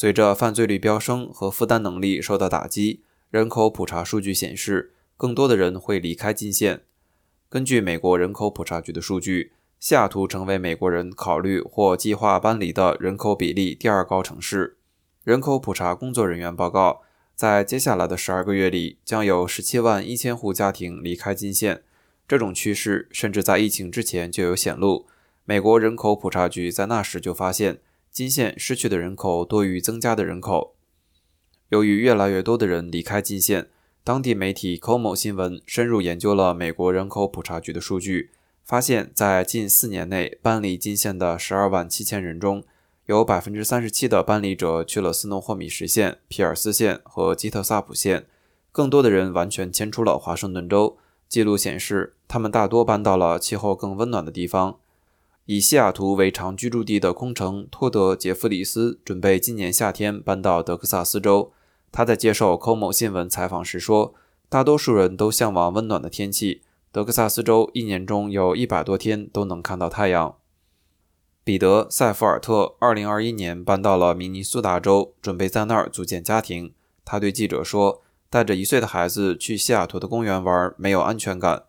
随着犯罪率飙升和负担能力受到打击，人口普查数据显示，更多的人会离开金县。根据美国人口普查局的数据，西雅图成为美国人考虑或计划搬离的人口比例第二高城市。人口普查工作人员报告，在接下来的十二个月里，将有十七万一千户家庭离开金县。这种趋势甚至在疫情之前就有显露。美国人口普查局在那时就发现，金县失去的人口多于增加的人口。由于越来越多的人离开金县，当地媒体 COMO 新闻深入研究了美国人口普查局的数据，发现，在近四年内搬离金县的十二万七千人中，有百分之三十七的搬离者去了斯诺霍米什县、皮尔斯县和基特萨普县，更多的人完全迁出了华盛顿州。记录显示，他们大多搬到了气候更温暖的地方。以西雅图为常居住地的空乘托德·杰弗里斯准备今年夏天搬到德克萨斯州。他在接受 COMO 新闻采访时说：“大多数人都向往温暖的天气。德克萨斯州一年中有一百多天都能看到太阳。”彼得·塞弗尔特2021年搬到了明尼苏达州，准备在那儿组建家庭。他对记者说。带着一岁的孩子去西雅图的公园玩，没有安全感。